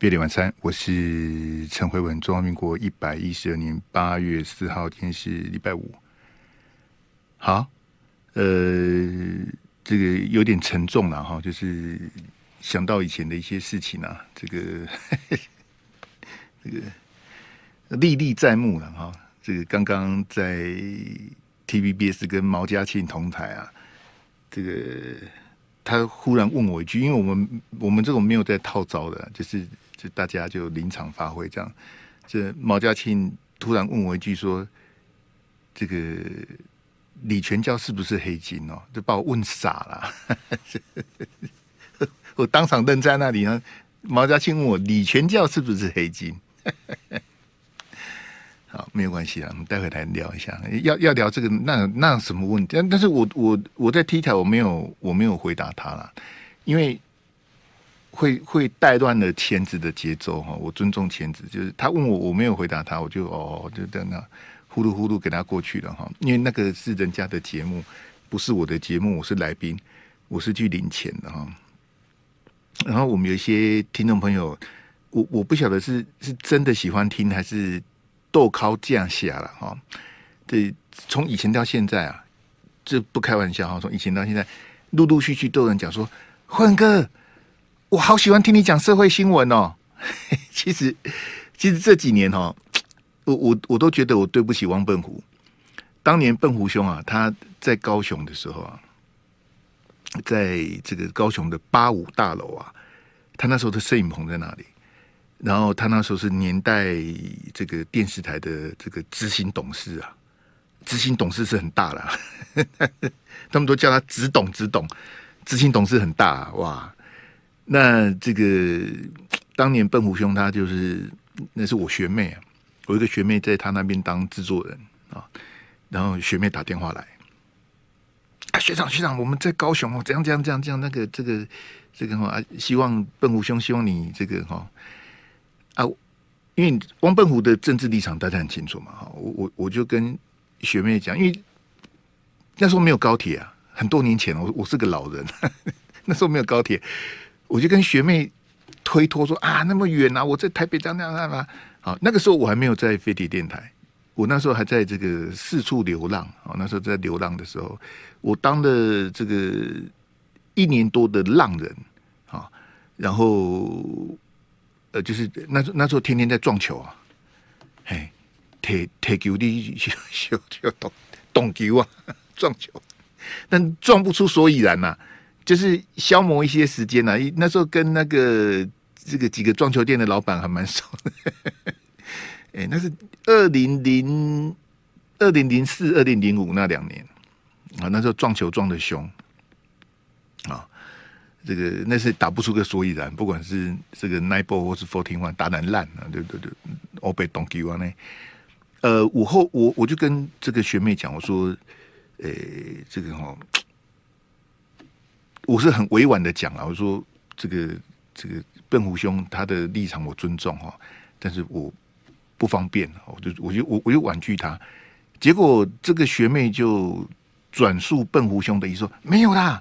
别礼晚餐，我是陈慧文。中华民国一百一十二年八月四号，今天是礼拜五。好，呃，这个有点沉重了哈，就是想到以前的一些事情啊，这个 这个历历在目了哈。这个刚刚在 TVBS 跟毛嘉庆同台啊，这个他忽然问我一句，因为我们我们这种没有在套招的，就是。就大家就临场发挥这样，这毛家庆突然问我一句说：“这个李全教是不是黑金哦？”就把我问傻了，我当场愣在那里呢。毛家庆问我：“李全教是不是黑金？” 好，没有关系啊，我们待会来聊一下。要要聊这个，那那什么问题？但但是我我我在 T 台我没有我没有回答他了，因为。会会带乱了钳子的节奏哈，我尊重钳子，就是他问我，我没有回答他，我就哦，就等那呼噜呼噜给他过去了哈，因为那个是人家的节目，不是我的节目，我是来宾，我是去领钱的哈。然后我们有一些听众朋友，我我不晓得是是真的喜欢听，还是逗靠这样下了哈。这从以前到现在啊，这不开玩笑哈，从以前到现在，陆陆续续都有人讲说，焕哥。我好喜欢听你讲社会新闻哦。其实，其实这几年哦，我我我都觉得我对不起汪笨虎。当年笨虎兄啊，他在高雄的时候啊，在这个高雄的八五大楼啊，他那时候的摄影棚在那里。然后他那时候是年代这个电视台的这个执行董事啊，执行董事是很大了，他们都叫他执董执董，执行董事很大，哇。那这个当年笨虎兄他就是那是我学妹啊，我一个学妹在他那边当制作人啊，然后学妹打电话来，学长学长，我们在高雄哦，这样这样这样这样，那个这个这个哈，希望笨虎兄希望你这个哈啊，因为汪笨虎的政治立场大家很清楚嘛哈，我我我就跟学妹讲，因为那时候没有高铁啊，很多年前我我是个老人，那时候没有高铁。我就跟学妹推脱说啊，那么远啊，我在台北这样这样啊。好，那个时候我还没有在飞碟电台，我那时候还在这个四处流浪。啊，那时候在流浪的时候，我当了这个一年多的浪人啊。然后呃，就是那那时候天天在撞球啊，嘿，踢踢球的就就懂懂球啊，撞球，但撞不出所以然呐、就是消磨一些时间呐、啊，那时候跟那个这个几个撞球店的老板还蛮熟的。哎，那是二零零二零零四二零零五那两年啊，那时候撞球撞得凶啊，这个那是打不出个所以然，不管是这个 nine ball 或是 fourteen one 打得烂啊，对对对，我被董给完呢。呃，午后我我就跟这个学妹讲，我说，诶，这个哈。我是很委婉的讲了，我说这个这个笨虎兄他的立场我尊重哈，但是我不方便，我就我就我我就婉拒他。结果这个学妹就转述笨虎兄的意思说，没有啦，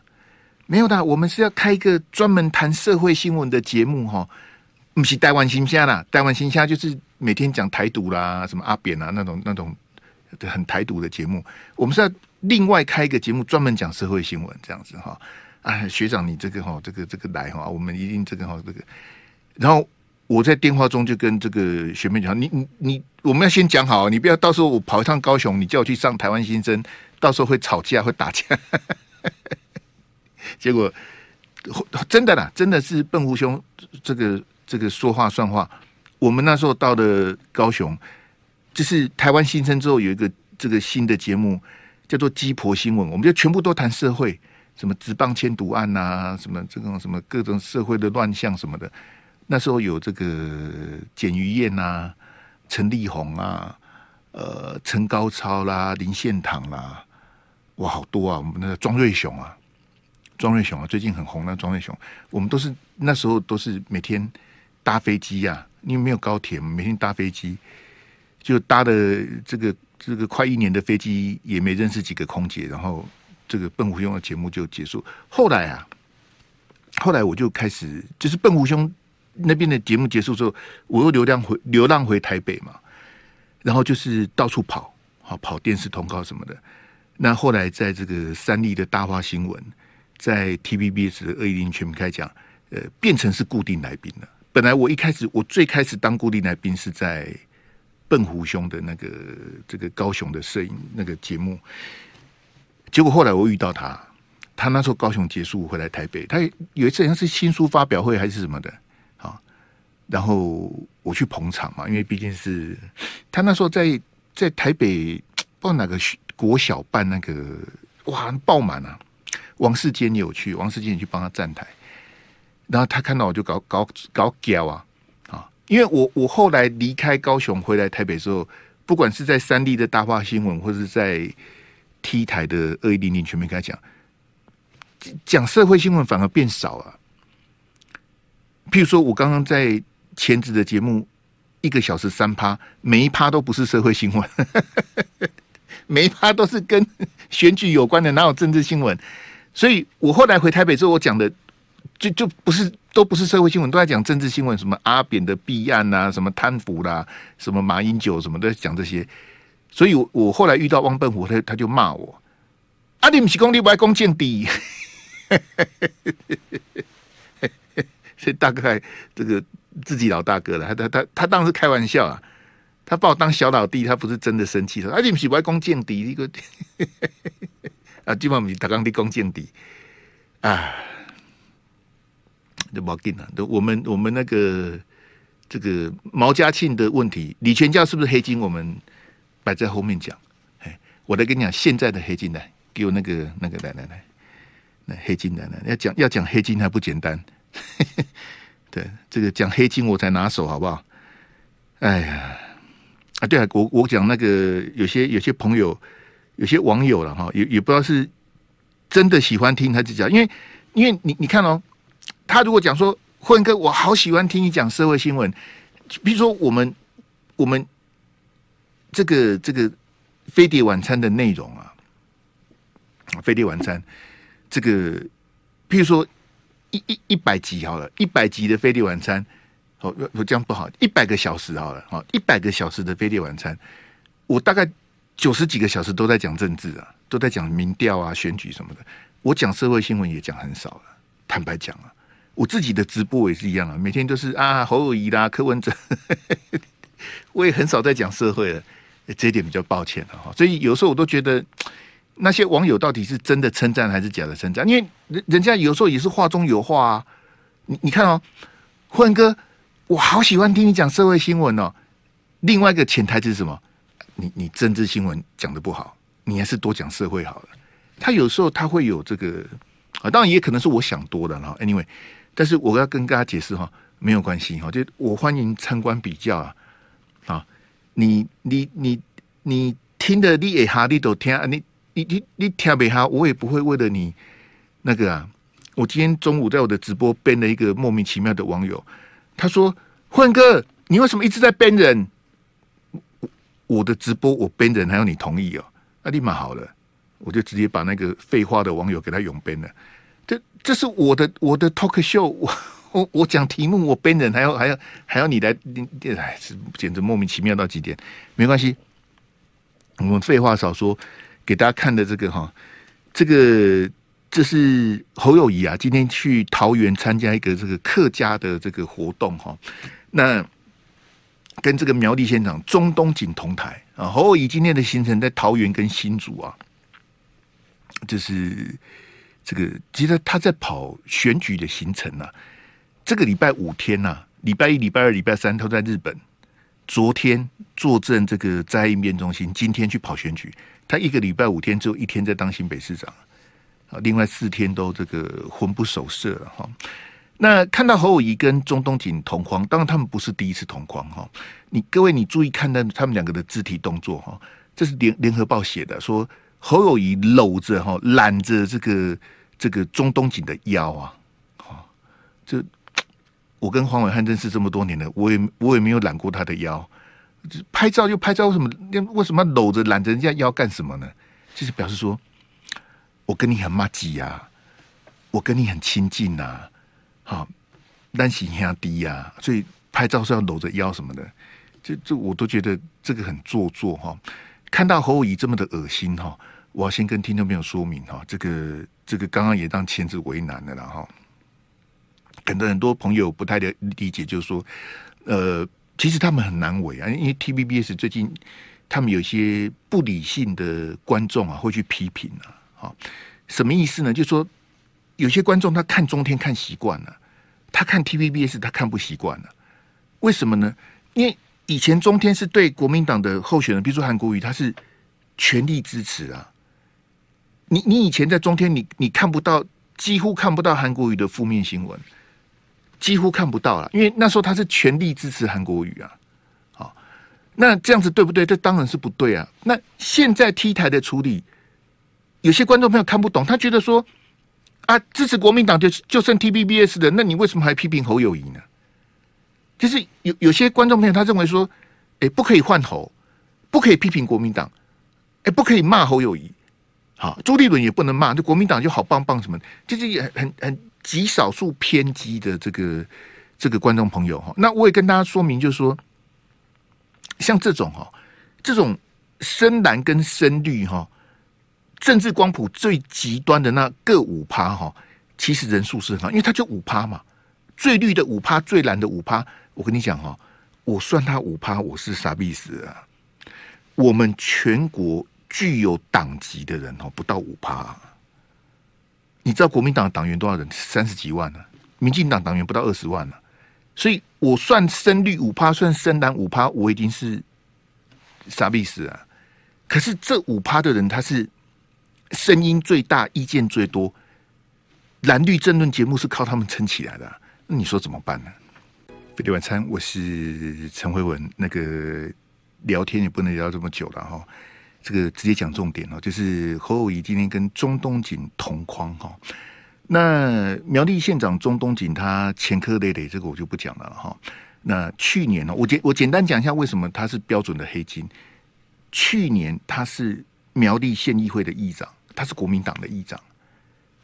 没有啦，我们是要开一个专门谈社会新闻的节目哈，不是台湾新虾啦，台湾新虾就是每天讲台独啦，什么阿扁啊那种那种很台独的节目，我们是要另外开一个节目专门讲社会新闻这样子哈。哎，学长，你这个哈，这个这个来哈，我们一定这个哈，这个。然后我在电话中就跟这个学妹讲，你你你，我们要先讲好，你不要到时候我跑一趟高雄，你叫我去上台湾新生，到时候会吵架会打架。结果真的啦，真的是笨胡兄这个这个说话算话。我们那时候到了高雄，就是台湾新生之后有一个这个新的节目叫做鸡婆新闻，我们就全部都谈社会。什么职棒签赌案啊，什么这种什么各种社会的乱象什么的，那时候有这个简于晏呐、陈立宏啊、呃陈高超啦、林献堂啦，哇，好多啊！我们那个庄瑞雄啊，庄瑞雄啊，最近很红那庄瑞雄，我们都是那时候都是每天搭飞机呀、因为没有高铁，每天搭飞机，就搭的这个这个快一年的飞机，也没认识几个空姐，然后。这个笨虎兄的节目就结束。后来啊，后来我就开始，就是笨虎兄那边的节目结束之后，我又流浪回流浪回台北嘛，然后就是到处跑，好跑电视通告什么的。那后来在这个三立的大话新闻，在 TVBS 的二一零全民开讲，呃，变成是固定来宾了。本来我一开始我最开始当固定来宾是在笨虎兄的那个这个高雄的摄影那个节目，结果后来我遇到他。他那时候高雄结束回来台北，他有一次好像是新书发表会还是什么的，啊，然后我去捧场嘛，因为毕竟是他那时候在在台北不知道哪个国小办那个哇爆满啊，王世坚也有去，王世坚也去帮他站台，然后他看到我就搞搞搞屌啊啊，因为我我后来离开高雄回来台北之后，不管是在三立的大话新闻，或者是在 T 台的二一零零全面开讲。讲社会新闻反而变少了。譬如说，我刚刚在前子的节目，一个小时三趴，每一趴都不是社会新闻，每一趴都是跟选举有关的，哪有政治新闻？所以我后来回台北之后，我讲的就就不是都不是社会新闻，都在讲政治新闻，什么阿扁的弊案啊，什么贪腐啦，什么马英九什么都在讲这些。所以我，我后来遇到汪笨虎，他他就骂我：“啊，你不是讲你不爱讲见底。”所以大概这个自己老大哥了，他他他他当时开玩笑啊，他把我当小老弟，他不是真的生气。说啊，你不是外公见底一个 啊，基本上你打刚立功见底啊，就不要紧了。都我们我们那个这个毛家庆的问题，李全教是不是黑金？我们摆在后面讲。哎，我来跟你讲，现在的黑金来，给我那个那个来来来。黑金来了，要讲要讲黑金还不简单，对这个讲黑金我才拿手好不好？哎呀啊，对啊，我我讲那个有些有些朋友有些网友了哈，也也不知道是真的喜欢听他就讲，因为因为你你看哦，他如果讲说混哥，我好喜欢听你讲社会新闻，比如说我们我们这个这个飞碟晚餐的内容啊，飞碟晚餐。这个，譬如说一一一百集好了，一百集的飞碟晚餐，哦，我这样不好，一百个小时好了，哦，一百个小时的飞碟晚餐，我大概九十几个小时都在讲政治啊，都在讲民调啊、选举什么的。我讲社会新闻也讲很少了，坦白讲啊，我自己的直播也是一样啊，每天都是啊侯友谊啦、柯文哲，我也很少在讲社会了，这一点比较抱歉了哈。所以有时候我都觉得。那些网友到底是真的称赞还是假的称赞？因为人人家有时候也是话中有话啊。你你看哦，混哥，我好喜欢听你讲社会新闻哦。另外一个潜台词是什么？你你政治新闻讲的不好，你还是多讲社会好了。他有时候他会有这个啊，当然也可能是我想多了哈。Anyway，但是我要跟大家解释哈，没有关系哈，就我欢迎参观比较啊。你你你你听的你也哈，你都听啊你。你你你听不哈，我也不会为了你那个啊。我今天中午在我的直播编了一个莫名其妙的网友，他说：“混哥，你为什么一直在编人？”我我的直播我编人还要你同意哦？那立马好了，我就直接把那个废话的网友给他永编了。这这是我的我的 talk show，我我我讲题目我 ban 人还要还要还要你来，你哎，是简直莫名其妙到极点。没关系，我们废话少说。给大家看的这个哈，这个这是侯友谊啊，今天去桃园参加一个这个客家的这个活动哈，那跟这个苗栗县长钟东锦同台啊。侯友谊今天的行程在桃园跟新竹啊，就是这个其实他在跑选举的行程啊，这个礼拜五天呐、礼拜一、礼拜二、礼拜三都在日本，昨天坐镇这个在应变中心，今天去跑选举。他一个礼拜五天，只有一天在当新北市长，啊，另外四天都这个魂不守舍了哈。那看到侯友宜跟钟东锦同框，当然他们不是第一次同框哈。你各位你注意看到他们两个的肢体动作哈，这是联联合报写的，说侯友宜搂着哈揽着这个这个钟东锦的腰啊，哈，这我跟黄伟汉认识这么多年了，我也我也没有揽过他的腰。拍照就拍照，为什么？为什么搂着揽着人家腰干什么呢？就是表示说，我跟你很麻吉呀，我跟你很亲近呐，好，担心压低呀，所以拍照是要搂着腰什么的，这这我都觉得这个很做作哈。看到侯友宜这么的恶心哈，我要先跟听众朋友说明哈，这个这个刚刚也让签字为难的了哈。可能很多朋友不太的理解，就是说，呃，其实他们很难为啊，因为 TVBS 最近他们有些不理性的观众啊，会去批评啊，好，什么意思呢？就是说有些观众他看中天看习惯了，他看 TVBS 他看不习惯了，为什么呢？因为以前中天是对国民党的候选人，比如说韩国瑜，他是全力支持啊。你你以前在中天，你你看不到，几乎看不到韩国瑜的负面新闻。几乎看不到了，因为那时候他是全力支持韩国瑜啊，好，那这样子对不对？这当然是不对啊。那现在 T 台的处理，有些观众朋友看不懂，他觉得说啊，支持国民党就就剩 T B B S 的，那你为什么还批评侯友谊呢？就是有有些观众朋友他认为说，哎、不可以换侯，不可以批评国民党，哎、不可以骂侯友谊，好，朱立伦也不能骂，就国民党就好棒棒什么，就是也很很。极少数偏激的这个这个观众朋友哈，那我也跟大家说明，就是说，像这种哈，这种深蓝跟深绿哈，政治光谱最极端的那各五趴哈，其实人数是很好，因为他就五趴嘛，最绿的五趴，最蓝的五趴。我跟你讲哈，我算他五趴，我是啥意思啊？我们全国具有党籍的人哦，不到五趴。你知道国民党党员多少人？三十几万呢、民进党党员不到二十万呢、所以我算深绿五趴，算深蓝五趴，我已经是啥意思啊？可是这五趴的人，他是声音最大、意见最多。蓝绿争论节目是靠他们撑起来的、那你说怎么办呢？飞碟晚餐，我是陈慧文。那个聊天也不能聊这么久了哈。这个直接讲重点哦，就是侯友宜今天跟钟东锦同框哈。那苗栗县长钟东锦他前科累累，这个我就不讲了哈。那去年呢，我简我简单讲一下为什么他是标准的黑金。去年他是苗栗县议会的议长，他是国民党的议长。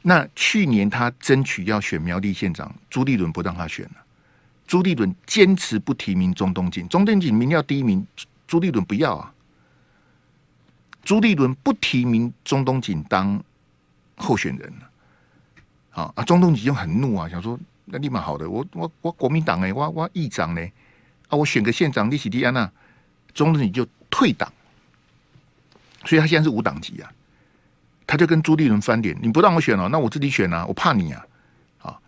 那去年他争取要选苗栗县长，朱立伦不让他选了。朱立伦坚持不提名钟东锦，钟东锦民调第一名，朱立伦不要啊。朱立伦不提名中东锦当候选人啊啊！中东锦就很怒啊，想说那立马好的，我我我国民党哎，我我议长呢啊，我选个县长利喜蒂安娜，中东锦就退党，所以他现在是无党籍啊。他就跟朱立伦翻脸，你不让我选了，那我自己选啊，我怕你啊！啊，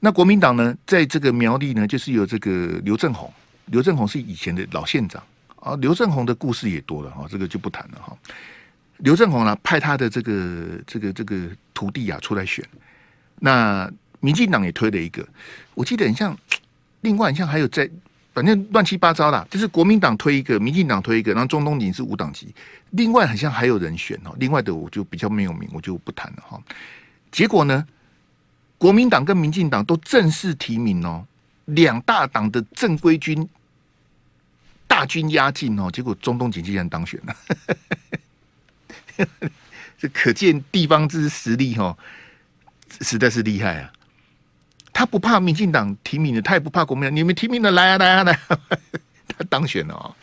那国民党呢，在这个苗栗呢，就是有这个刘政宏，刘政宏是以前的老县长。啊，刘政鸿的故事也多了哈，这个就不谈了哈。刘政鸿呢，派他的这个这个这个徒弟啊出来选，那民进党也推了一个，我记得很像，另外很像还有在，反正乱七八糟啦，就是国民党推一个，民进党推一个，然后钟东锦是五党籍，另外好像还有人选哦，另外的我就比较没有名，我就不谈了哈。结果呢，国民党跟民进党都正式提名哦，两大党的正规军。大军压境哦，结果中东锦竟然当选了，这可见地方之实力哦，实在是厉害啊！他不怕民进党提名的，他也不怕国民党，你们提名的来啊来啊来啊，他当选了哦。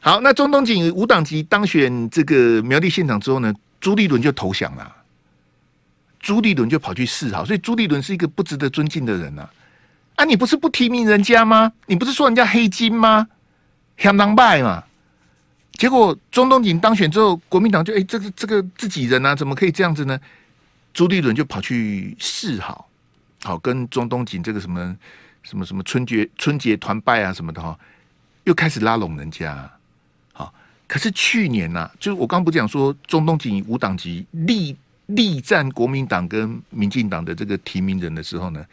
好，那中东锦五党籍当选这个苗栗县长之后呢，朱立伦就投降了，朱立伦就跑去示好，所以朱立伦是一个不值得尊敬的人啊！啊，你不是不提名人家吗？你不是说人家黑金吗？相当败嘛，结果中东锦当选之后，国民党就哎、这个这个自己人啊，怎么可以这样子呢？朱立伦就跑去示好，好跟中东锦这个什么什么什么春节春节团拜啊什么的哈，又开始拉拢人家。好，可是去年呐、啊，就是我刚不讲说中东锦无党籍力力战国民党跟民进党的这个提名人的时候呢，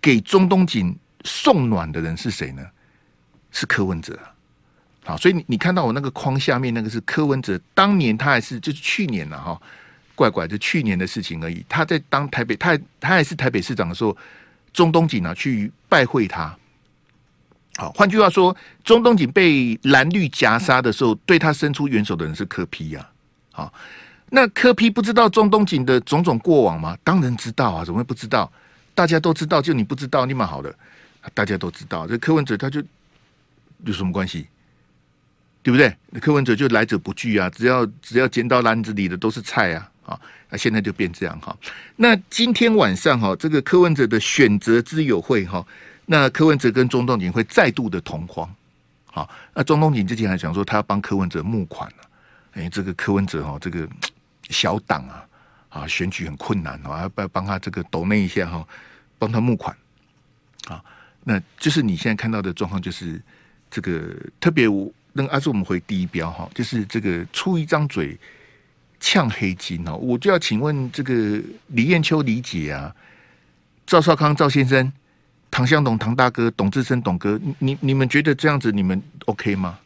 给中东锦送暖的人是谁呢？是柯文哲，好，所以你你看到我那个框下面那个是柯文哲，当年他还是就是去年了哈，怪怪就去年的事情而已。他在当台北，他他还是台北市长的时候，中东锦呢去拜会他。好，换句话说，中东锦被蓝绿夹杀的时候，对他伸出援手的人是柯 P 呀。好，那柯 P 不知道中东锦的种种过往吗？当然知道啊，怎么会不知道？大家都知道，就你不知道，你蛮好的，大家都知道。这柯文哲他就有什么关系？对不对？柯文哲就来者不拒啊，只要只要捡到篮子里的都是菜啊！啊，那现在就变这样哈。那今天晚上哈，这个柯文哲的选择之友会哈，那柯文哲跟钟东锦会再度的同框。好，那钟东锦之前还讲说他要帮柯文哲募款啊，哎，这个柯文哲哈，这个小党啊。啊，选举很困难啊，要帮他这个抖内一下哈，帮他募款啊。那就是你现在看到的状况，就是这个特别我那阿是我们回第一标哈，就是这个出一张嘴呛黑金哦，我就要请问这个李艳秋李姐啊，赵少康赵先生，唐湘龙唐大哥，董志生董哥，你你们觉得这样子你们 OK 吗？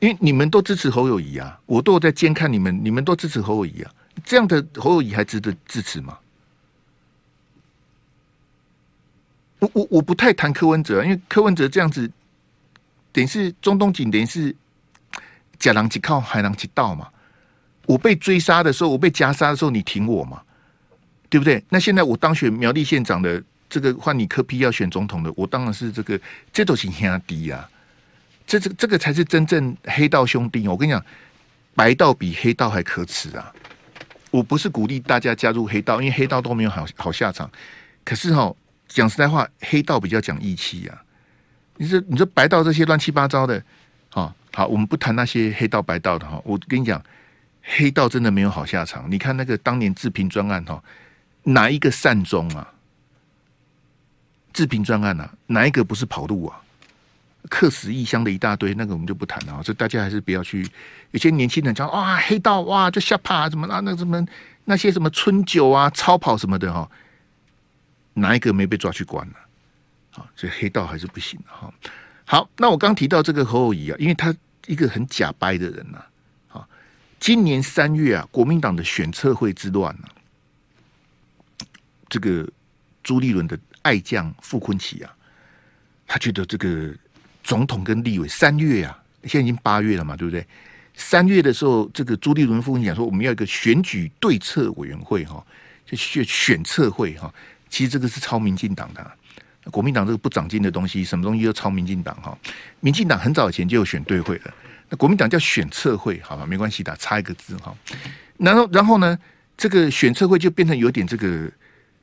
因为你们都支持侯友谊啊，我都有在监看你们，你们都支持侯友谊啊。这样的侯友谊还值得支持吗？我我我不太谈柯文哲，因为柯文哲这样子，等于是中东锦，等于是假狼即靠海狼即到嘛。我被追杀的时候，我被夹杀的时候，你挺我嘛？对不对？那现在我当选苗栗县长的这个换你柯 P 要选总统的，我当然是这个这都是兄弟啊，这这这个才是真正黑道兄弟。我跟你讲，白道比黑道还可耻啊！我不是鼓励大家加入黑道，因为黑道都没有好好下场。可是哈，讲实在话，黑道比较讲义气呀。你说，你说白道这些乱七八糟的，啊，好，我们不谈那些黑道白道的哈。我跟你讲，黑道真的没有好下场。你看那个当年治平专案哈，哪一个善终啊？治平专案啊，哪一个不是跑路啊？客死异乡的一大堆，那个我们就不谈了。这大家还是不要去。有些年轻人讲哇，黑道哇就吓怕什么啊？那什么那些什么春酒啊、超跑什么的哈，哪一个没被抓去关呢？啊，所以黑道还是不行的哈。好，那我刚提到这个侯友谊啊，因为他一个很假掰的人呐。啊，今年三月啊，国民党的选策会之乱呢，这个朱立伦的爱将傅昆萁啊，他觉得这个。总统跟立委三月啊，现在已经八月了嘛，对不对？三月的时候，这个朱立伦夫人讲说，我们要一个选举对策委员会哈，就选选策会哈。其实这个是超民进党的，国民党这个不长进的东西，什么东西都抄民进党哈。民进党很早以前就有选对会了，那国民党叫选策会，好吧，没关系的，差一个字哈。然后，然后呢，这个选策会就变成有点这个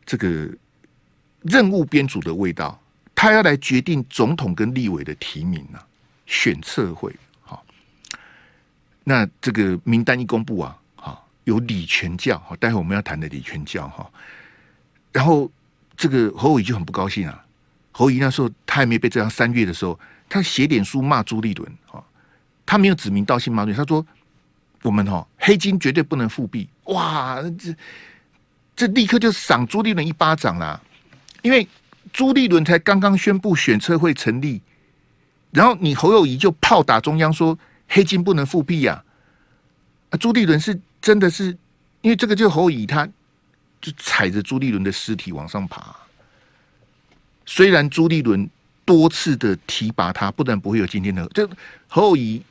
这个任务编组的味道。他要来决定总统跟立委的提名啊，选策会好。那这个名单一公布啊，好，有李全教，好，待会我们要谈的李全教哈。然后这个侯伟就很不高兴啊，侯友宜那时候他还没被这样，三月的时候，他写点书骂朱立伦啊，他没有指名道姓骂你，他说我们哈黑金绝对不能复辟，哇，这这立刻就赏朱立伦一巴掌啦，因为。朱立伦才刚刚宣布选策会成立，然后你侯友谊就炮打中央说黑金不能复辟呀！啊，朱立伦是真的是因为这个，就侯友宜他就踩着朱立伦的尸体往上爬。虽然朱立伦多次的提拔他，不然不会有今天的。就侯友宜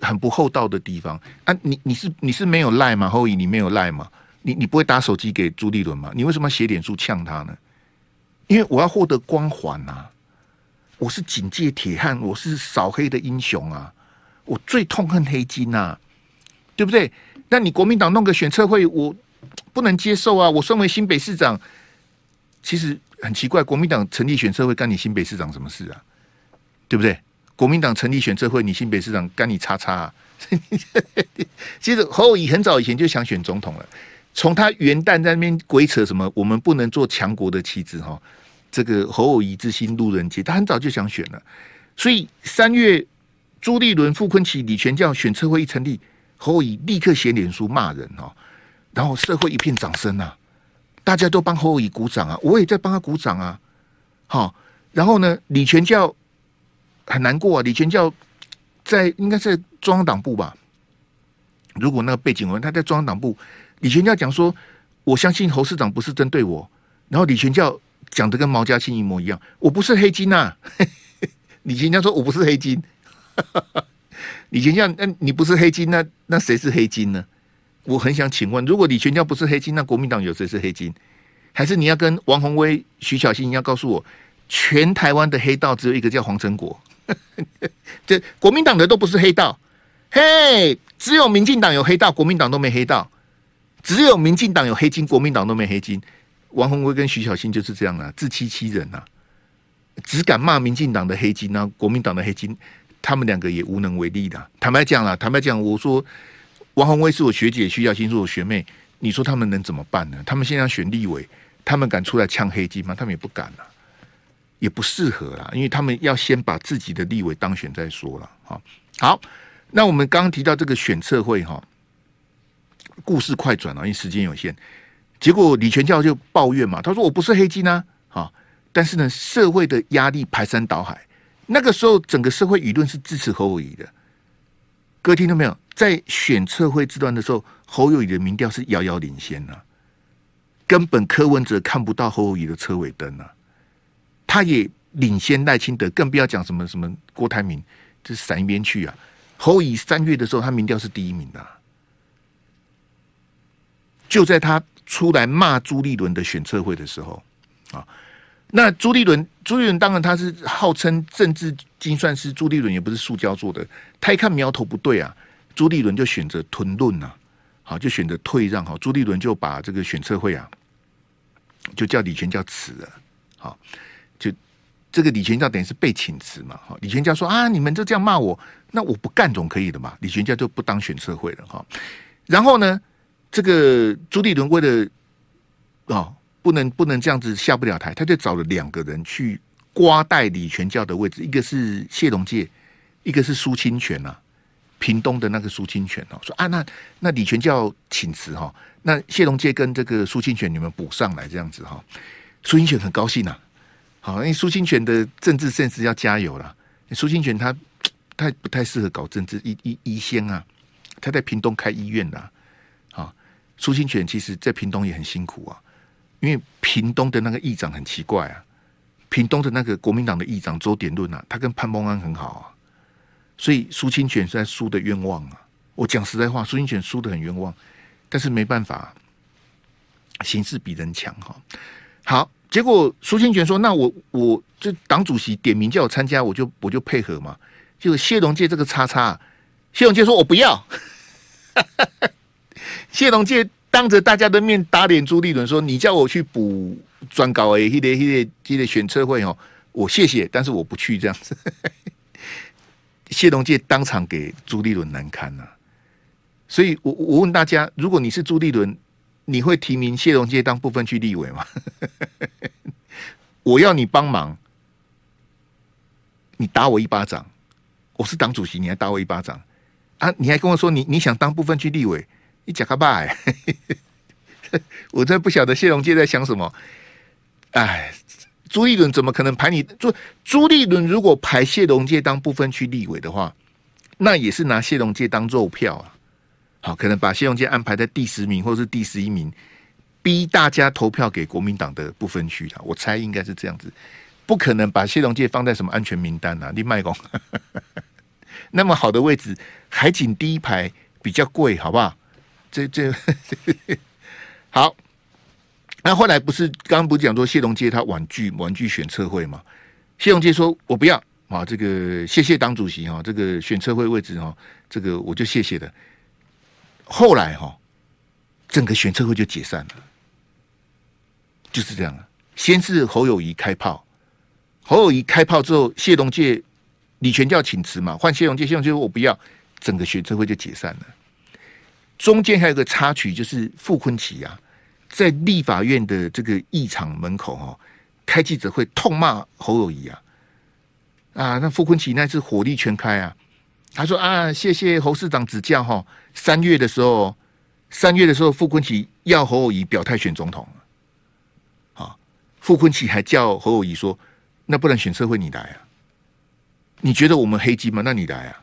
很不厚道的地方啊！你你是你是没有赖吗？侯友宜你没有赖吗？你你不会打手机给朱立伦吗？你为什么要写脸书呛他呢？因为我要获得光环啊！我是警界铁汉，我是扫黑的英雄啊！我最痛恨黑金呐，对不对？那你国民党弄个选策会，我不能接受啊！我身为新北市长，其实很奇怪，国民党成立选策会干你新北市长什么事啊？对不对？国民党成立选策会，你新北市长干你叉叉啊？其实侯友很早以前就想选总统了。从他元旦在那边鬼扯什么，我们不能做强国的棋子哈。这个侯友宜之心路人皆，他很早就想选了。所以三月朱立伦、傅崐萁、李全教选策会一成立，侯友宜立刻写脸书骂人哈，然后社会一片掌声啊，大家都帮侯友宜鼓掌啊，我也在帮他鼓掌啊。好，然后呢，李全教很难过啊，李全教在应该在中央党部吧？如果那个背景文他在中央党部。李全教讲说：“我相信侯市长不是针对我。”然后李全教讲的跟毛家庆一模一样：“我不是黑金呐、啊。”李全教说：“我不是黑金。” 李全教，那你不是黑金，那那谁是黑金呢？我很想请问，如果李全教不是黑金，那国民党有谁是黑金？还是你要跟王宏威、徐巧芯要告诉我，全台湾的黑道只有一个叫黄成国，这国民党的都不是黑道，嘿，只有民进党有黑道，国民党都没黑道，只有民进党有黑金，国民党都没黑金。王宏威跟徐小新就是这样啊，自欺欺人啊，只敢骂民进党的黑金啊，国民党的黑金，他们两个也无能为力的。坦白讲了，坦白讲，我说王鸿薇是我学姐，徐巧芯是我学妹，你说他们能怎么办呢？他们现在选立委。他们敢出来呛黑金吗？他们也不敢了，也不适合啦，因为他们要先把自己的立委当选再说了。好，好，那我们刚刚提到这个选测会哈，故事快转了，因为时间有限。结果李全教就抱怨嘛，他说我不是黑金啊，但是呢，社会的压力排山倒海，那个时候整个社会舆论是支持侯友宜的。各位听到没有？在选测会这段的时候，侯友宜的民调是遥遥领先啊。根本柯文哲看不到侯友宜的车尾灯啊，他也领先赖清德，更不要讲什么什么郭台铭，这闪一边去啊！侯友宜三月的时候，他民调是第一名的，就在他出来骂朱立伦的选测会的时候啊，那朱立伦，朱立伦当然他是号称政治精算师，朱立伦也不是塑胶做的，他一看苗头不对啊，朱立伦就选择吞论啊。好，就选择退让。好，朱立伦就把这个选测会啊，就叫李全教辞了。好，就这个李全教等于是被请辞嘛。好，李全教说啊，你们就这样骂我，那我不干总可以的嘛。李全教就不当选测会了。哈，然后呢，这个朱立伦为了哦，不能不能这样子下不了台，他就找了两个人去瓜代李全教的位置，一个是谢龙介，一个是苏清泉呐、屏东的那个苏清泉哦，说啊，那那李全教请辞哈，那谢龙介跟这个苏清泉你们补上来这样子哈，苏清泉很高兴呐，好，因为苏清泉的政治甚至要加油了，苏清泉他他不太适合搞政治，医医医仙啊，他在屏东开医院的啊，苏清泉其实在屏东也很辛苦啊，因为屏东的那个议长很奇怪啊，屏东的那个国民党的议长周典论啊，他跟潘孟安很好啊。所以苏清泉现在输的冤枉啊！我讲实在话，苏清泉输的很冤枉，但是没办法，形势比人强哈。好，结果苏清泉说：“那我我就党主席点名叫我参加，我就我就配合嘛。”就谢龙介这个叉叉，谢龙介说：“我不要。”谢龙介当着大家的面打脸朱立伦说：“你叫我去补专稿诶，一列一列一列选测会哦，我谢谢，但是我不去这样子。”谢龙介当场给朱立伦难堪呐、啊，所以我我问大家，如果你是朱立伦，你会提名谢龙介当部分区立委吗？我要你帮忙，你打我一巴掌，我是党主席，你还打我一巴掌啊？你还跟我说你你想当部分区立委，你假个拜！我真不晓得谢龙介在想什么，哎。朱立伦怎么可能排你？朱朱立伦如果排谢龙介当不分区立委的话，那也是拿谢龙介当肉票啊。好，可能把谢龙介安排在第十名或是第十一名，逼大家投票给国民党的不分区啊。我猜应该是这样子，不可能把谢龙介放在什么安全名单啊。你麦讲，那么好的位置，海景第一排比较贵，好不好？这这 好。那后来不是刚刚不是讲说谢龙介他婉拒婉拒选测会吗？谢龙介说：“我不要啊，这个谢谢党主席哈，这个选测会位置哈，这个我就谢谢的。”后来哈，整个选测会就解散了，就是这样了。先是侯友谊开炮，侯友谊开炮之后，谢龙介李全教请辞嘛，换谢龙介，谢龙介说我不要，整个选测会就解散了。中间还有个插曲，就是傅崐萁啊。在立法院的这个议场门口哈，开记者会痛骂侯友宜啊啊！那傅昆萁那次火力全开啊，他说啊，谢谢侯市长指教哈。三月的时候，三月的时候，傅昆萁要侯友宜表态选总统啊。傅昆萁还叫侯友宜说，那不然选测会你来啊？你觉得我们黑金吗？那你来啊？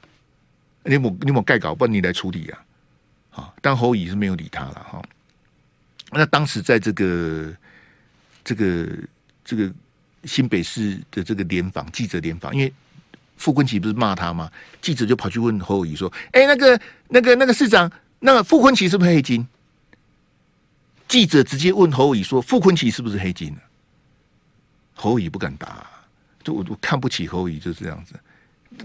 你某你某盖稿，不然你来处理啊？啊！但侯友宜是没有理他了哈。那当时在这个这个这个新北市的这个联访记者联访，因为傅昆萁不是骂他吗？记者就跑去问侯友宜说：“哎，那个那个那个市长，那个傅昆萁是不是黑金？”记者直接问侯友宜说：“傅昆萁是不是黑金呢？”侯友宜不敢答，就我我看不起侯友宜，就是这样子。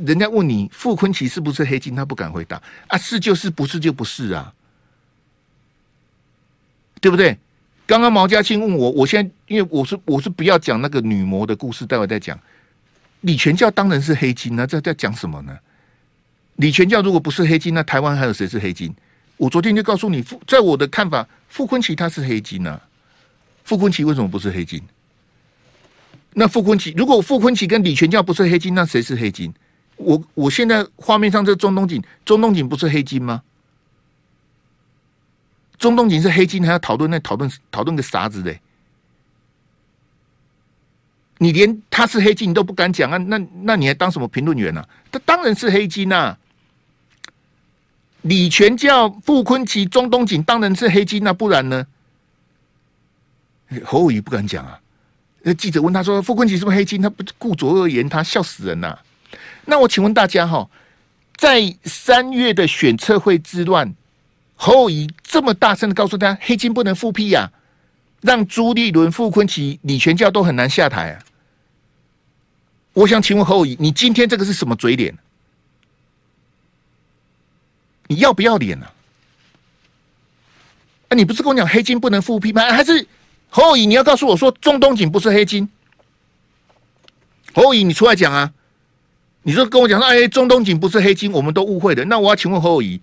人家问你傅昆萁是不是黑金，他不敢回答啊，是就是，不是就不是啊，对不对？刚刚毛嘉庆问我，我现在因为我是我是不要讲那个女模的故事，待会再讲。李全教当然是黑金，那在在讲什么呢？李全教如果不是黑金，那台湾还有谁是黑金？我昨天就告诉你，在我的看法，傅崐萁他是黑金啊。傅崐萁为什么不是黑金？那傅崐萁如果傅崐萁跟李全教不是黑金，那谁是黑金？我我现在画面上这中东锦，中东锦不是黑金吗？中东锦是黑金，还要讨论那讨论讨论个啥子嘞？你连他是黑金你都不敢讲啊？那那你还当什么评论员呢？他当然是黑金呐！李全教、傅崐萁、钟东锦当然是黑金，那不然呢？侯友宜不敢讲啊！那记者问他说：“傅崐萁是不是黑金？”他不顾左右而言他，笑死人呐！那我请问大家哈，在三月的选策会之乱，侯友宜这么大声的告诉大家，黑金不能复辟呀，让朱立伦、傅崐萁、李全教都很难下台啊！我想请问侯友宜，你今天这个是什么嘴脸？你要不要脸呢？啊，你不是跟我讲黑金不能复辟吗？还是侯友宜你要告诉我说中东锦不是黑金？侯友宜你出来讲啊！你说跟我讲说，哎，中东锦不是黑金，我们都误会的。那我要请问侯友宜，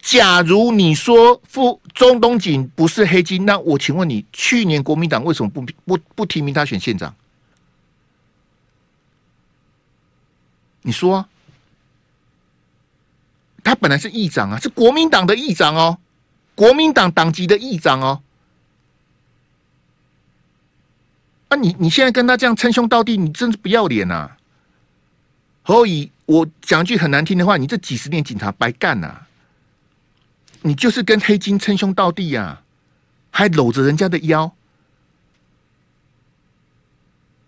假如你说傅中东锦不是黑金，那我请问你，去年国民党为什么不不不提名他选县长？你说啊，他本来是议长啊，是国民党的议长哦，国民党党籍的议长哦。啊你，你现在跟他这样称兄道弟，你真是不要脸呐！侯友宜，我讲句很难听的话，你这几十年警察白干呐！你就是跟黑金称兄道弟呀，还搂着人家的腰。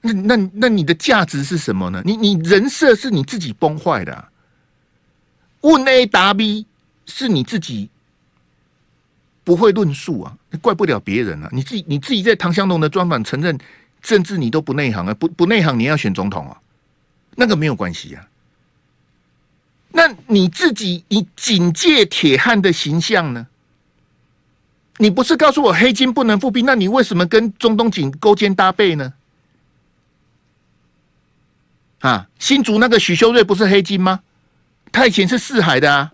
那那那你的价值是什么呢？你你人设是你自己崩坏的，啊，问 A 答 B 是你自己不会论述啊，怪不了别人啊。你自己你自己在唐湘龙的专访承认政治你都不内行啊，不不内行你要选总统啊，那个没有关系呀，啊。那你自己以警戒铁汉的形象呢？你不是告诉我黑金不能复辟，那你为什么跟中东锦勾肩搭背呢？啊，新竹那个许修睿不是黑金吗？他以前是四海的啊，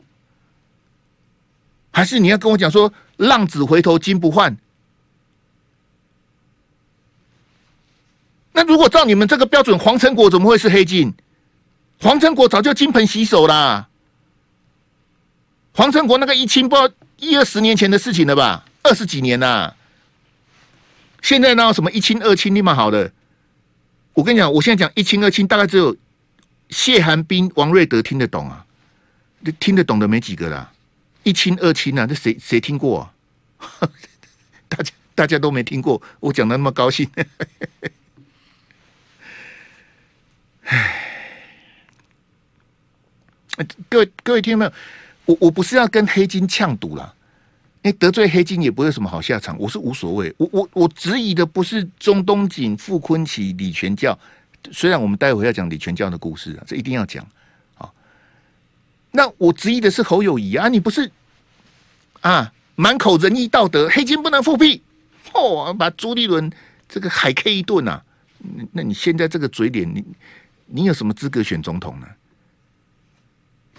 还是你要跟我讲说浪子回头金不换？那如果照你们这个标准，黄成国怎么会是黑金？黄成国早就金盆洗手啦。黄成国那个一清，不知道一二十年前的事情了吧？二十几年呐，现在哪有什么一清二清，立马好的。我跟你讲，我现在讲一清二清，大概只有谢寒冰、王瑞德听得懂啊，听得懂的没几个啦。一清二清啊，这谁谁听过啊？大家大家都没听过，我讲的那么高兴。唉，各位各位听没有？我我不是要跟黑金呛赌啦。因为得罪黑金也不会有什么好下场，我是无所谓。我我我质疑的不是中东锦、傅坤奇、李全教，虽然我们待会要讲李全教的故事啊，这一定要讲啊。那我质疑的是侯友谊啊，你不是啊？满口仁义道德，黑金不能复辟，哦，把朱立伦这个海 K 一顿啊！那你现在这个嘴脸，你你有什么资格选总统呢？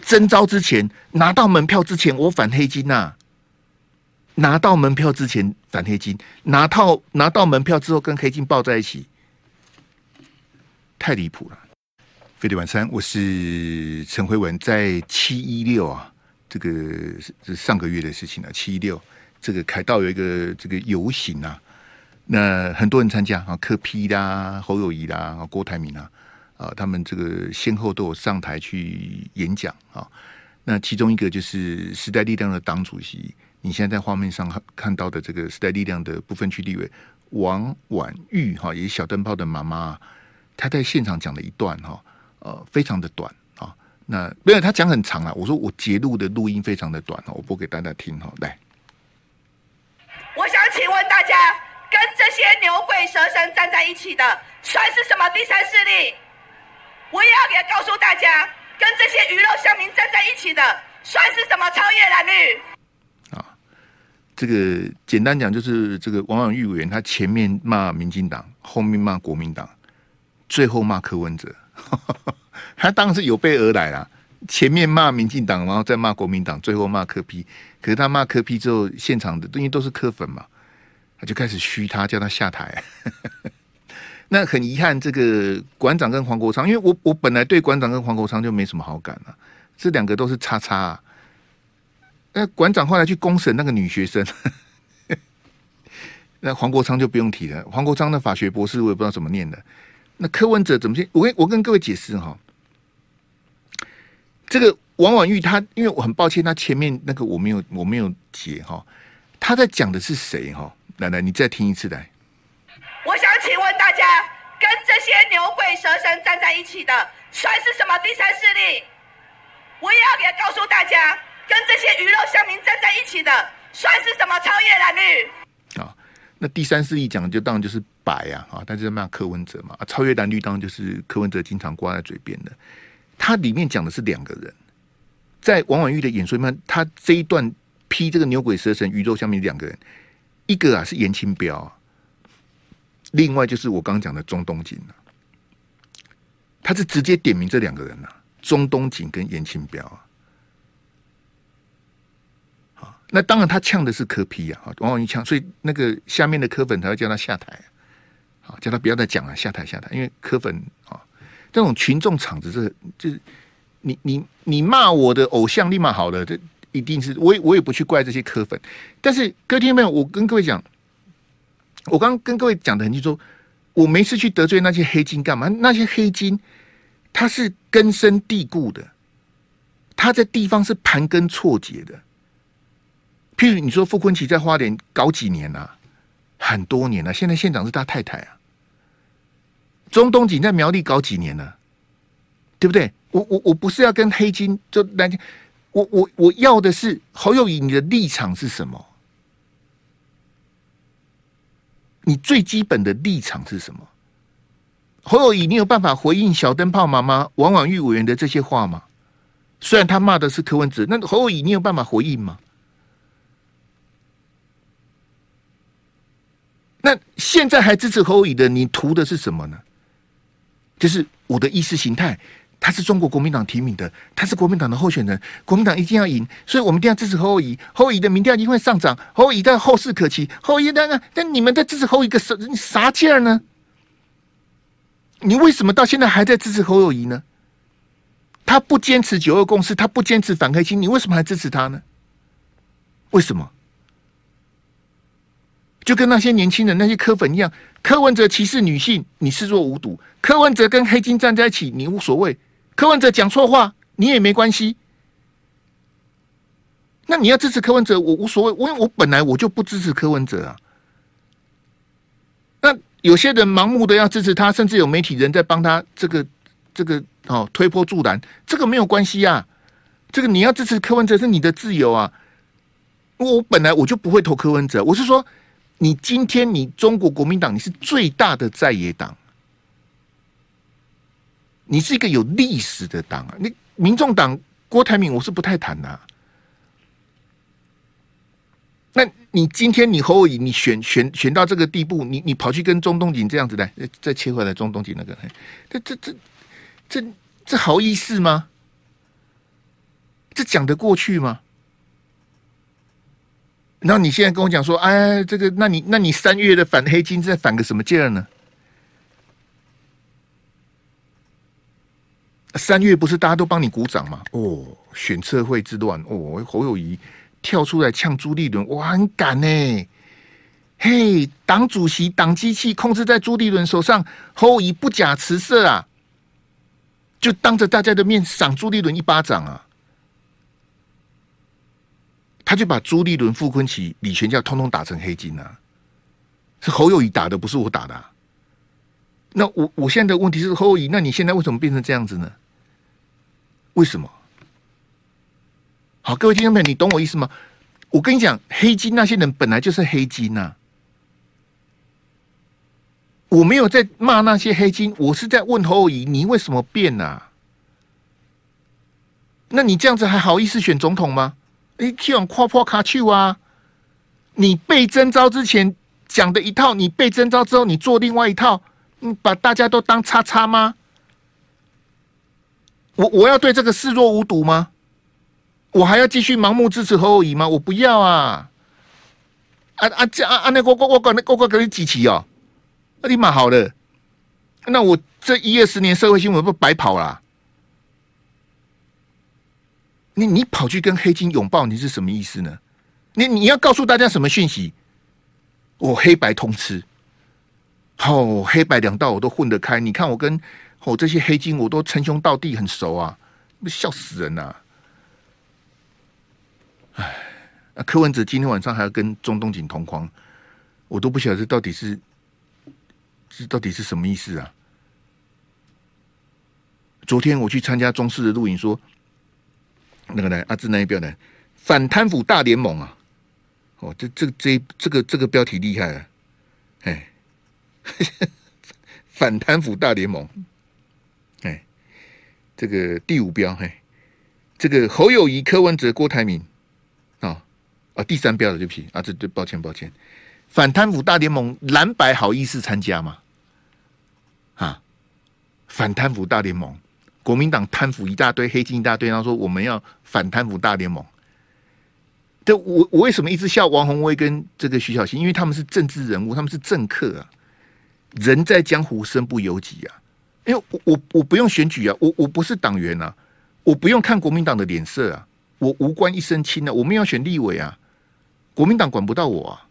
征召之前，拿到门票之前，我反黑金呐、啊。拿到门票之前反黑金，拿到拿到门票之后跟黑金抱在一起，太离谱了。飞碟晚餐，我是陈辉文，在七一六啊，这个是上个月的事情了。七一六，这个凯道有一个这个游行啊，那很多人参加啊，柯 P 啦、侯友宜啦、郭台铭啊，啊，他们这个先后都有上台去演讲啊。那其中一个就是时代力量的党主席。你现在在画面上看到的这个时代力量的不分区立委王婉玉哈，也是小灯泡的妈妈，她在现场讲了一段哈，呃，非常的短啊。那没有，她讲很长啊。我说我截录的录音非常的短，我播给大家听哈。来，我想请问大家，跟这些牛鬼蛇神站在一起的，算是什么第三势力？我也要给告诉大家，跟这些鱼肉乡民站在一起的，算是什么超越蓝绿？啊，这个简单讲就是这个王婉玉委员，他前面骂民进党，后面骂国民党，最后骂柯文哲，他当然是有备而来啦。前面骂民进党，然后再骂国民党，最后骂柯批。可是他骂柯批之后，现场的因为都是柯粉嘛，他就开始嘘他，叫他下台。那很遗憾，这个馆长跟黄国昌，因为我我本来对馆长跟黄国昌就没什么好感了，这两个都是叉叉啊。那馆长后来去公审那个女学生，那黄国昌就不用提了。黄国昌的法学博士，我也不知道怎么念的。那柯文哲怎么去？我跟我跟各位解释哈，这个王婉玉她，因为我很抱歉，她前面那个我没有我没有解哈，她在讲的是谁哈？奶奶，你再听一次来。请问大家，跟这些牛鬼蛇神站在一起的，算是什么第三势力？我也要给告诉大家，跟这些鱼肉乡民站在一起的，算是什么超越蓝绿？啊，那第三势力讲的就当然就是白啊，啊，但是骂柯文哲嘛，超越蓝绿当然就是柯文哲经常挂在嘴边的。他里面讲的是两个人，在王婉玉的演说里面，他这一段批这个牛鬼蛇神鱼肉乡民两个人，一个啊是颜清标。另外就是我刚刚讲的中东锦，他是直接点名这两个人呐，中东锦跟严清标啊。好，那当然他呛的是柯 P 啊，王婉諭呛，所以那个下面的柯粉才会叫他下台，好，叫他不要再讲了，下台下台，因为柯粉啊，这种群众场子，这就是你你你骂我的偶像立马好了，这一定是我也我也不去怪这些柯粉，但是各位听众，我跟各位讲。我刚刚跟各位讲的很清楚，我没事去得罪那些黑金干嘛？那些黑金，他是根深蒂固的，他在地方是盘根错节的。譬如你说傅崐萁在花莲搞几年了，很多年了，现在县长是他太太啊。钟东锦在苗栗搞几年了，对不对？我我我不是要跟黑金就来，我我我要的是侯友宜，你的立场是什么？你最基本的立场是什么？侯友宜，你有办法回应小灯泡妈妈王婉玉委员的这些话吗？虽然他骂的是柯文哲，那侯友宜，你有办法回应吗？那现在还支持侯友宜的，你图的是什么呢？就是我的意识形态。他是中国国民党提名的，他是国民党的候选人，国民党一定要赢，所以我们一定要支持侯友宜。侯友宜的民调一定会上涨，侯友宜的后势可期。侯友宜那那那你们在支持侯友宜个什啥劲儿呢？你为什么到现在还在支持侯友谊呢？他不坚持九二共识，他不坚持反黑金，你为什么还支持他呢？为什么？就跟那些年轻人、那些柯粉一样，柯文哲歧视女性，你视若无睹；柯文哲跟黑金站在一起，你无所谓。柯文哲讲错话，你也没关系。那你要支持柯文哲，我无所谓。我我本来我就不支持柯文哲啊。那有些人盲目的要支持他，甚至有媒体人在帮他这个这个哦推波助澜，这个没有关系啊。这个你要支持柯文哲是你的自由啊。我本来我就不会投柯文哲，我是说，你今天你中国国民党你是最大的在野党。你是一个有历史的党啊！你民众党郭台铭，我是不太谈的啊。那你今天你侯友宜，你选选选到这个地步，你你跑去跟中东锦这样子来，再切回来中东锦那个，这这这这这好意思吗？这讲得过去吗？然后你现在跟我讲说，哎，这个，那你那你三月的反黑金在反个什么劲儿呢？三月不是大家都帮你鼓掌吗？哦，选策会之乱哦，侯友谊跳出来呛朱立伦，哇，很敢呢。嘿，党主席党机器控制在朱立伦手上，侯友谊不假辞色啊，就当着大家的面赏朱立伦一巴掌啊。他就把朱立伦、傅昆奇、李全教通通打成黑金啊，是侯友谊打的，不是我打的啊。那我我现在的问题是侯友谊，那你现在为什么变成这样子呢？为什么？好，各位听众朋友，你懂我意思吗？我跟你讲，黑金那些人本来就是黑金呐、我没有在骂那些黑金，我是在问侯友宜，你为什么变啊？那你这样子还好意思选总统吗？你去往夸夸卡去啊！你被征召之前讲的一套，你被征召之后你做另外一套，你把大家都当叉叉吗？我我要对这个视若无睹吗？我还要继续盲目支持侯友宜吗？我不要啊！啊啊这啊啊那我我我搞那我我给你几期哦？那你蛮好的，那我这一二十年社会新闻不白跑了？你你跑去跟黑金拥抱，你是什么意思呢？你你要告诉大家什么讯息？我黑白通吃，哦，黑白两道我都混得开。你看我跟哦这些黑金我都称兄道弟，很熟啊，笑死人呐、啊！哎，那柯文哲今天晚上还要跟钟东锦同框，我都不晓得这到底是这到底是什么意思啊？昨天我去参加中视的录影，说那个呢阿志那一标来反贪腐大联盟啊！哦，这这这这个这个标题厉害啊！哎，反贪腐大联盟，这个第五标，嘿，这个侯友宜、柯文哲、郭台铭。啊啊，第三标的对不起啊，这对，抱歉抱歉。反贪腐大联盟蓝白好意思参加吗？啊，反贪腐大联盟，国民党贪腐一大堆，黑金一大堆，然后说我们要反贪腐大联盟。这我我为什么一直笑王宏威跟这个徐小新？因为他们是政治人物，他们是政客啊，人在江湖身不由己啊。因为我我我不用选举啊，我我不是党员啊，我不用看国民党的脸色啊，我无官一身轻啊，我们要选立委啊。国民党管不到我啊，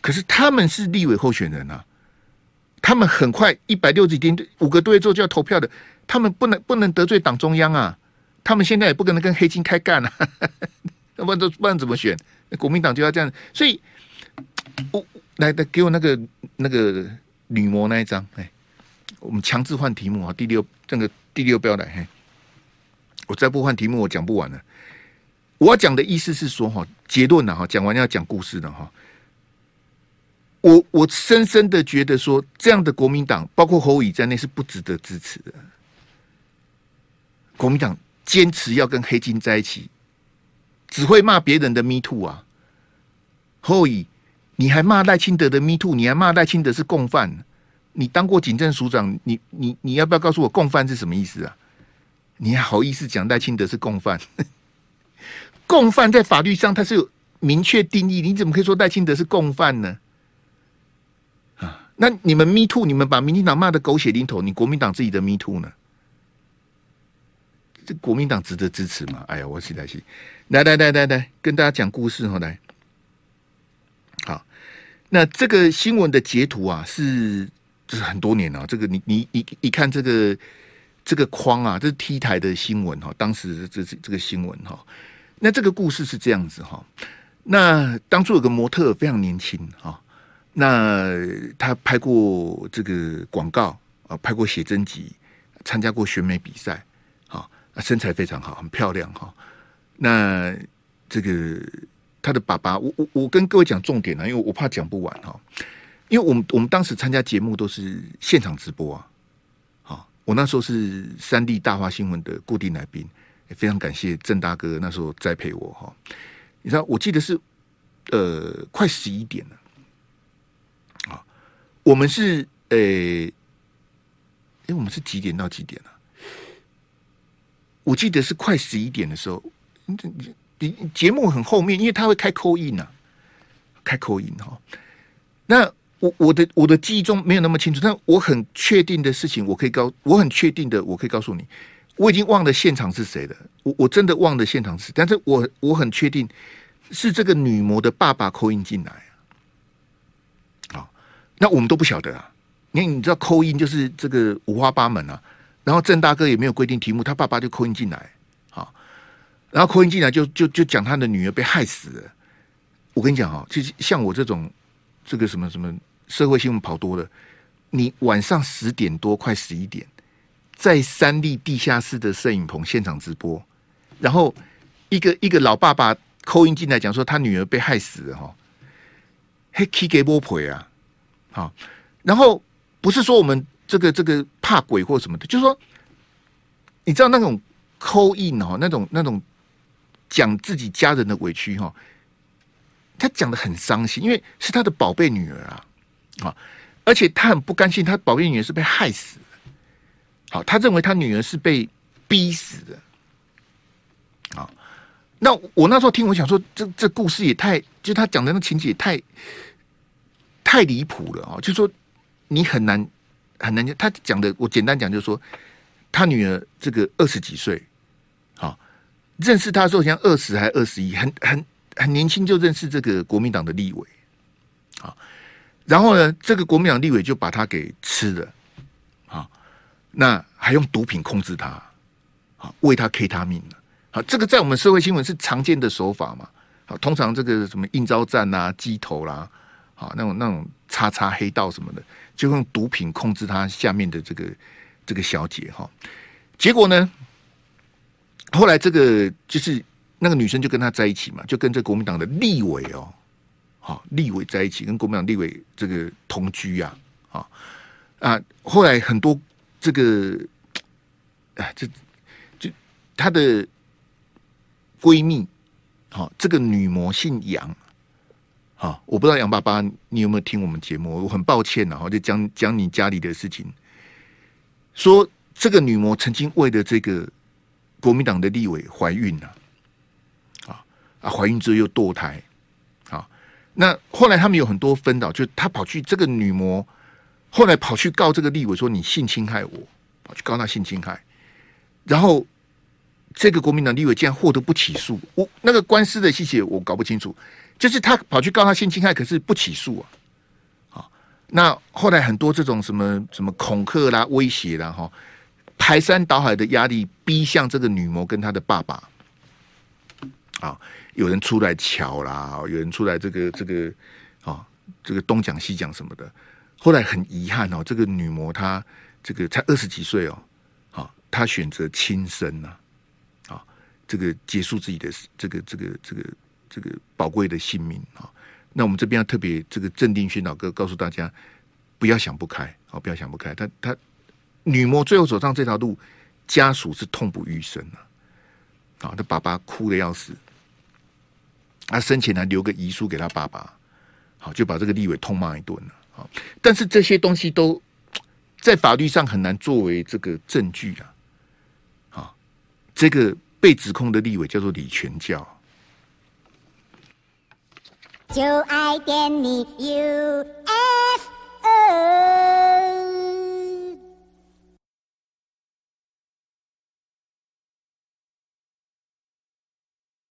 可是他们是立委候选人啊，他们很快一百六十天五个多月之后就要投票的，他们不能不能得罪党中央啊，他们现在也不可能跟黑金开干啊，要不然不然怎么选？国民党就要这样，所以，我来来给我那个那个女模那一张，哎，我们强制换题目啊，第六这个第六标来，嘿，我再不换题目，我讲不完了。我要讲的意思是说，哈，结论了哈，讲完要讲故事的哈。我我深深的觉得说，这样的国民党，包括侯乙在内，是不值得支持的。国民党坚持要跟黑金在一起，只会骂别人的 Me Too 啊。侯友宜，你还骂赖清德的 Me Too，你还骂赖清德是共犯？你当过警政署长，你你你要不要告诉我共犯是什么意思啊？你还好意思讲赖清德是共犯？共犯在法律上它是有明确定义，你怎么可以说赖清德是共犯呢？啊，那你们 Me Too，你们把民进党骂的狗血淋头，你国民党自己的 Me Too 呢？这国民党值得支持吗？哎呀，我实在是来来来来来跟大家讲故事哈，来，好，那这个新闻的截图啊，是这是很多年了，这个你你一一看这个这个框啊，这是 T 台的新闻哈，当时这是这个新闻哈。那这个故事是这样子哈，那当初有个模特非常年轻哈，那他拍过这个广告啊，拍过写真集，参加过选美比赛，啊，身材非常好，很漂亮哈。那这个他的爸爸，我我我跟各位讲重点啊，因为我怕讲不完哈，因为我们我们当时参加节目都是现场直播啊，好，我那时候是三立大话新闻的固定来宾。也非常感谢郑大哥那时候栽培我哈，你知道我记得是呃快十一点了啊，我们是呃，哎、欸、我们是几点到几点啊？我记得是快十一点的时候，你你节目很后面，因为他会开 call in 呐，开 call in 哈。那我我的我的记忆中没有那么清楚，但我很确定的事情，我可以告我很确定的，我可以告诉你。我已经忘了现场是谁了，我我真的忘了现场是，但是我我很确定是这个女模的爸爸扣音进来啊，那我们都不晓得啊，因为你知道扣音就是这个五花八门啊，然后郑大哥也没有规定题目，他爸爸就扣音进来，好，然后扣音进来就就就讲他的女儿被害死了，我跟你讲啊，其实像我这种这个什么什么社会新闻跑多了，你晚上十点多快十一点。在三立地下室的摄影棚现场直播，然后一个一个老爸爸扣音进来讲说他女儿被害死了哈，嘿，K 给波赔啊，好，然后不是说我们这个这个怕鬼或什么的，就是说，你知道那种扣音哈，那种那种讲自己家人的委屈哈，他讲的很伤心，因为是他的宝贝女儿啊，啊，而且他很不甘心，他宝贝女儿是被害死的，好，他认为他女儿是被逼死的。啊那我那时候听，我想说，这这故事也太，就他讲的那情节也太太离谱了啊！就说你很难很难讲，他讲的我简单讲，就是说他女儿这个二十几岁，好认识他的时候像二十还二十一，很很很年轻就认识这个国民党的立委，啊，然后呢，这个国民党立委就把他给吃了，啊，那还用毒品控制他，啊，喂他 K 他命了。好，这个在我们社会新闻是常见的手法嘛？好，通常这个什么应招战啊、鸡头啦，好，那种那种叉叉黑道什么的，就用毒品控制他下面的这个这个小姐哈。结果呢，后来这个就是那个女生就跟他在一起嘛，就跟这国民党的立委哦，好，立委在一起，跟国民党立委这个同居呀，啊啊，后来很多这个哎，这就他的。闺蜜，好，这个女模姓杨，好，我不知道杨爸爸你有没有听我们节目？我很抱歉，然后就讲讲你家里的事情，说这个女模曾经为了这个国民党的立委怀孕了，啊啊，怀孕之后又堕胎，那后来他们有很多纷扰，就他跑去这个女模，后来跑去告这个立委说你性侵害我，跑去告他性侵害，然后。这个国民党立委竟然获得不起诉，我那个官司的细节我搞不清楚，就是他跑去告他性侵害，可是不起诉啊。好，那后来很多这种什么什么恐吓啦、威胁啦，哈，排山倒海的压力逼向这个女模跟她的爸爸。啊，有人出来瞧啦，有人出来这个这个啊，这个东讲西讲什么的。后来很遗憾哦，这个女模她这个才二十几岁哦，啊，她选择轻生啊。这个结束自己的这个这个这个这个宝贵的性命啊！那我们这边要特别这个镇定宣导，哥告诉大家，不要想不开啊！不要想不开，他他女模最后走上这条路，家属是痛不欲生啊！啊，他爸爸哭的要死，他生前还留个遗书给他爸爸，好就把这个立委痛骂一顿了啊！但是这些东西都在法律上很难作为这个证据啊！好，这个。被指控的立委叫做李全教。就爱点你 UFO